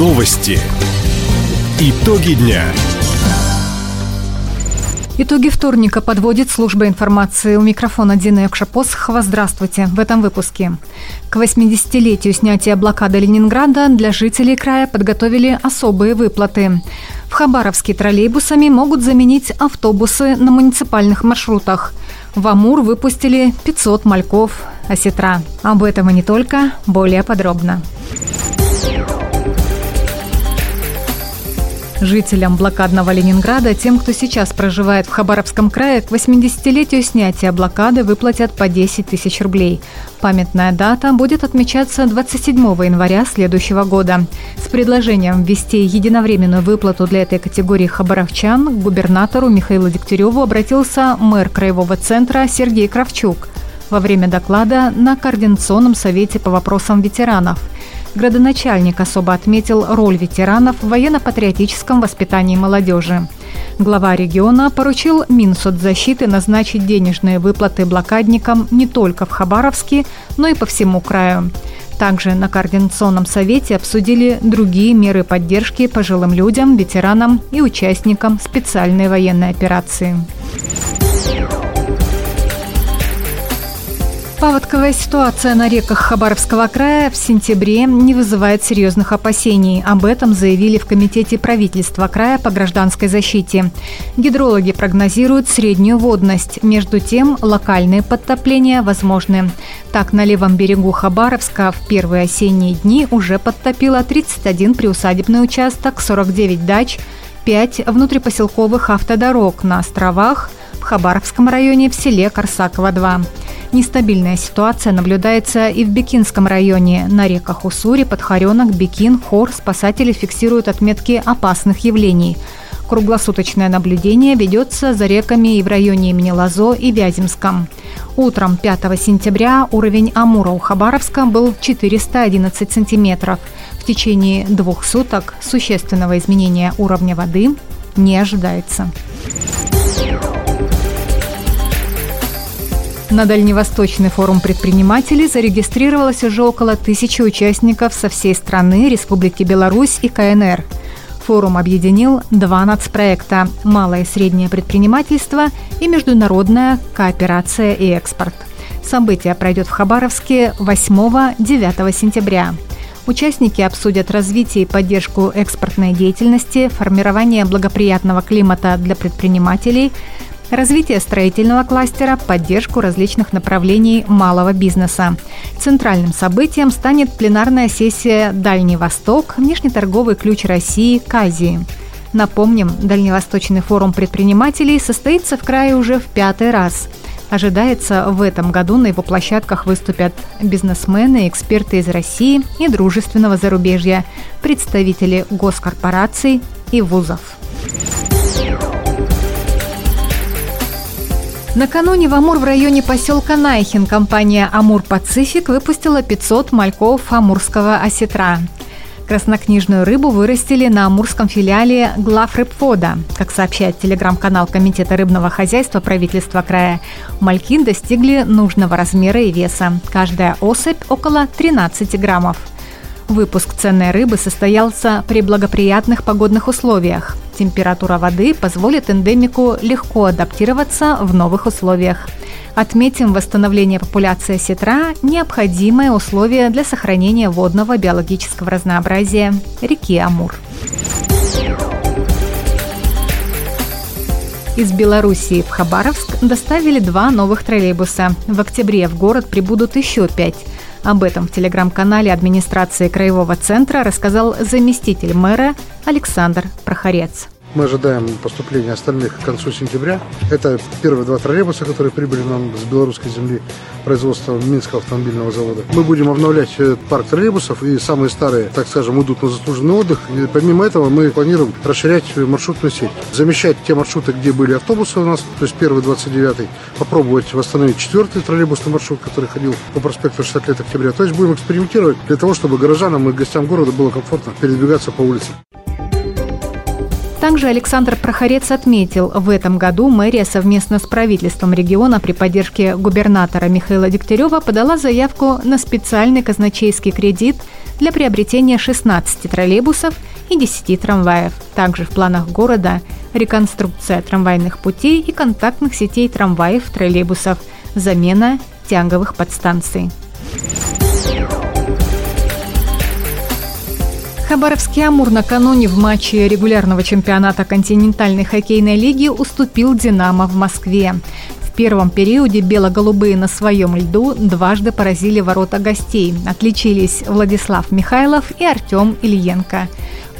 Новости. Итоги дня. Итоги вторника подводит служба информации. У микрофона Дина Якшапосхова. Здравствуйте. В этом выпуске. К 80-летию снятия блокады Ленинграда для жителей края подготовили особые выплаты. В Хабаровске троллейбусами могут заменить автобусы на муниципальных маршрутах. В Амур выпустили 500 мальков осетра. Об этом и не только, более подробно. Жителям блокадного Ленинграда, тем, кто сейчас проживает в Хабаровском крае, к 80-летию снятия блокады выплатят по 10 тысяч рублей. Памятная дата будет отмечаться 27 января следующего года. С предложением ввести единовременную выплату для этой категории хабаровчан к губернатору Михаилу Дегтяреву обратился мэр Краевого центра Сергей Кравчук во время доклада на Координационном совете по вопросам ветеранов – Градоначальник особо отметил роль ветеранов в военно-патриотическом воспитании молодежи. Глава региона поручил Минсоцзащиты назначить денежные выплаты блокадникам не только в Хабаровске, но и по всему краю. Также на Координационном совете обсудили другие меры поддержки пожилым людям, ветеранам и участникам специальной военной операции. Паводковая ситуация на реках Хабаровского края в сентябре не вызывает серьезных опасений. Об этом заявили в Комитете правительства края по гражданской защите. Гидрологи прогнозируют среднюю водность. Между тем, локальные подтопления возможны. Так, на левом берегу Хабаровска в первые осенние дни уже подтопило 31 приусадебный участок, 49 дач, 5 внутрипоселковых автодорог на островах, в Хабаровском районе в селе Корсаково-2. Нестабильная ситуация наблюдается и в Бекинском районе. На реках Уссури, Подхаренок, Бекин, Хор спасатели фиксируют отметки опасных явлений. Круглосуточное наблюдение ведется за реками и в районе имени Лазо и Вяземском. Утром 5 сентября уровень Амура у Хабаровска был 411 сантиметров. В течение двух суток существенного изменения уровня воды не ожидается. На Дальневосточный форум предпринимателей зарегистрировалось уже около тысячи участников со всей страны, Республики Беларусь и КНР. Форум объединил два нацпроекта – малое и среднее предпринимательство и международная кооперация и экспорт. Событие пройдет в Хабаровске 8-9 сентября. Участники обсудят развитие и поддержку экспортной деятельности, формирование благоприятного климата для предпринимателей, развитие строительного кластера, поддержку различных направлений малого бизнеса. Центральным событием станет пленарная сессия «Дальний Восток. Внешнеторговый ключ России к Азии». Напомним, Дальневосточный форум предпринимателей состоится в крае уже в пятый раз. Ожидается, в этом году на его площадках выступят бизнесмены, эксперты из России и дружественного зарубежья, представители госкорпораций и вузов. Накануне в Амур в районе поселка Найхин компания «Амур Пацифик» выпустила 500 мальков амурского осетра. Краснокнижную рыбу вырастили на амурском филиале главрыбфода. Как сообщает телеграм-канал Комитета рыбного хозяйства правительства края, мальки достигли нужного размера и веса. Каждая особь около 13 граммов. Выпуск ценной рыбы состоялся при благоприятных погодных условиях. Температура воды позволит эндемику легко адаптироваться в новых условиях. Отметим, восстановление популяции сетра – необходимое условие для сохранения водного биологического разнообразия реки Амур. Из Белоруссии в Хабаровск доставили два новых троллейбуса. В октябре в город прибудут еще пять. Об этом в телеграм-канале администрации Краевого центра рассказал заместитель мэра Александр Прохорец. Мы ожидаем поступления остальных к концу сентября. Это первые два троллейбуса, которые прибыли нам с белорусской земли производства Минского автомобильного завода. Мы будем обновлять э, парк троллейбусов, и самые старые, так скажем, идут на заслуженный отдых. И помимо этого мы планируем расширять маршрутную сеть. Замещать те маршруты, где были автобусы у нас, то есть первый 29-й, попробовать восстановить четвертый троллейбусный маршрут, который ходил по проспекту 60 лет октября. То есть будем экспериментировать для того, чтобы горожанам и гостям города было комфортно передвигаться по улицам. Также Александр Прохорец отметил, в этом году мэрия совместно с правительством региона при поддержке губернатора Михаила Дегтярева подала заявку на специальный казначейский кредит для приобретения 16 троллейбусов и 10 трамваев. Также в планах города реконструкция трамвайных путей и контактных сетей трамваев, троллейбусов, замена тяговых подстанций. Хабаровский «Амур» накануне в матче регулярного чемпионата континентальной хоккейной лиги уступил «Динамо» в Москве. В первом периоде бело-голубые на своем льду дважды поразили ворота гостей. Отличились Владислав Михайлов и Артем Ильенко.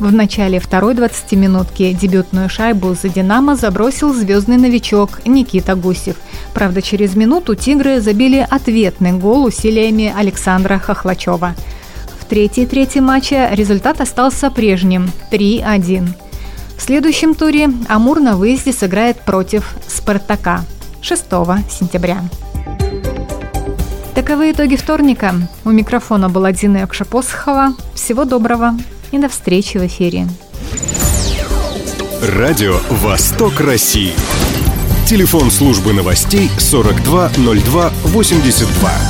В начале второй 20-минутки дебютную шайбу за «Динамо» забросил звездный новичок Никита Гусев. Правда, через минуту «Тигры» забили ответный гол усилиями Александра Хохлачева – третьей трети матча результат остался прежним – 3-1. В следующем туре «Амур» на выезде сыграет против «Спартака» 6 сентября. Таковы итоги вторника. У микрофона была Дина Якшапосхова. Всего доброго и до встречи в эфире. Радио «Восток России». Телефон службы новостей 420282.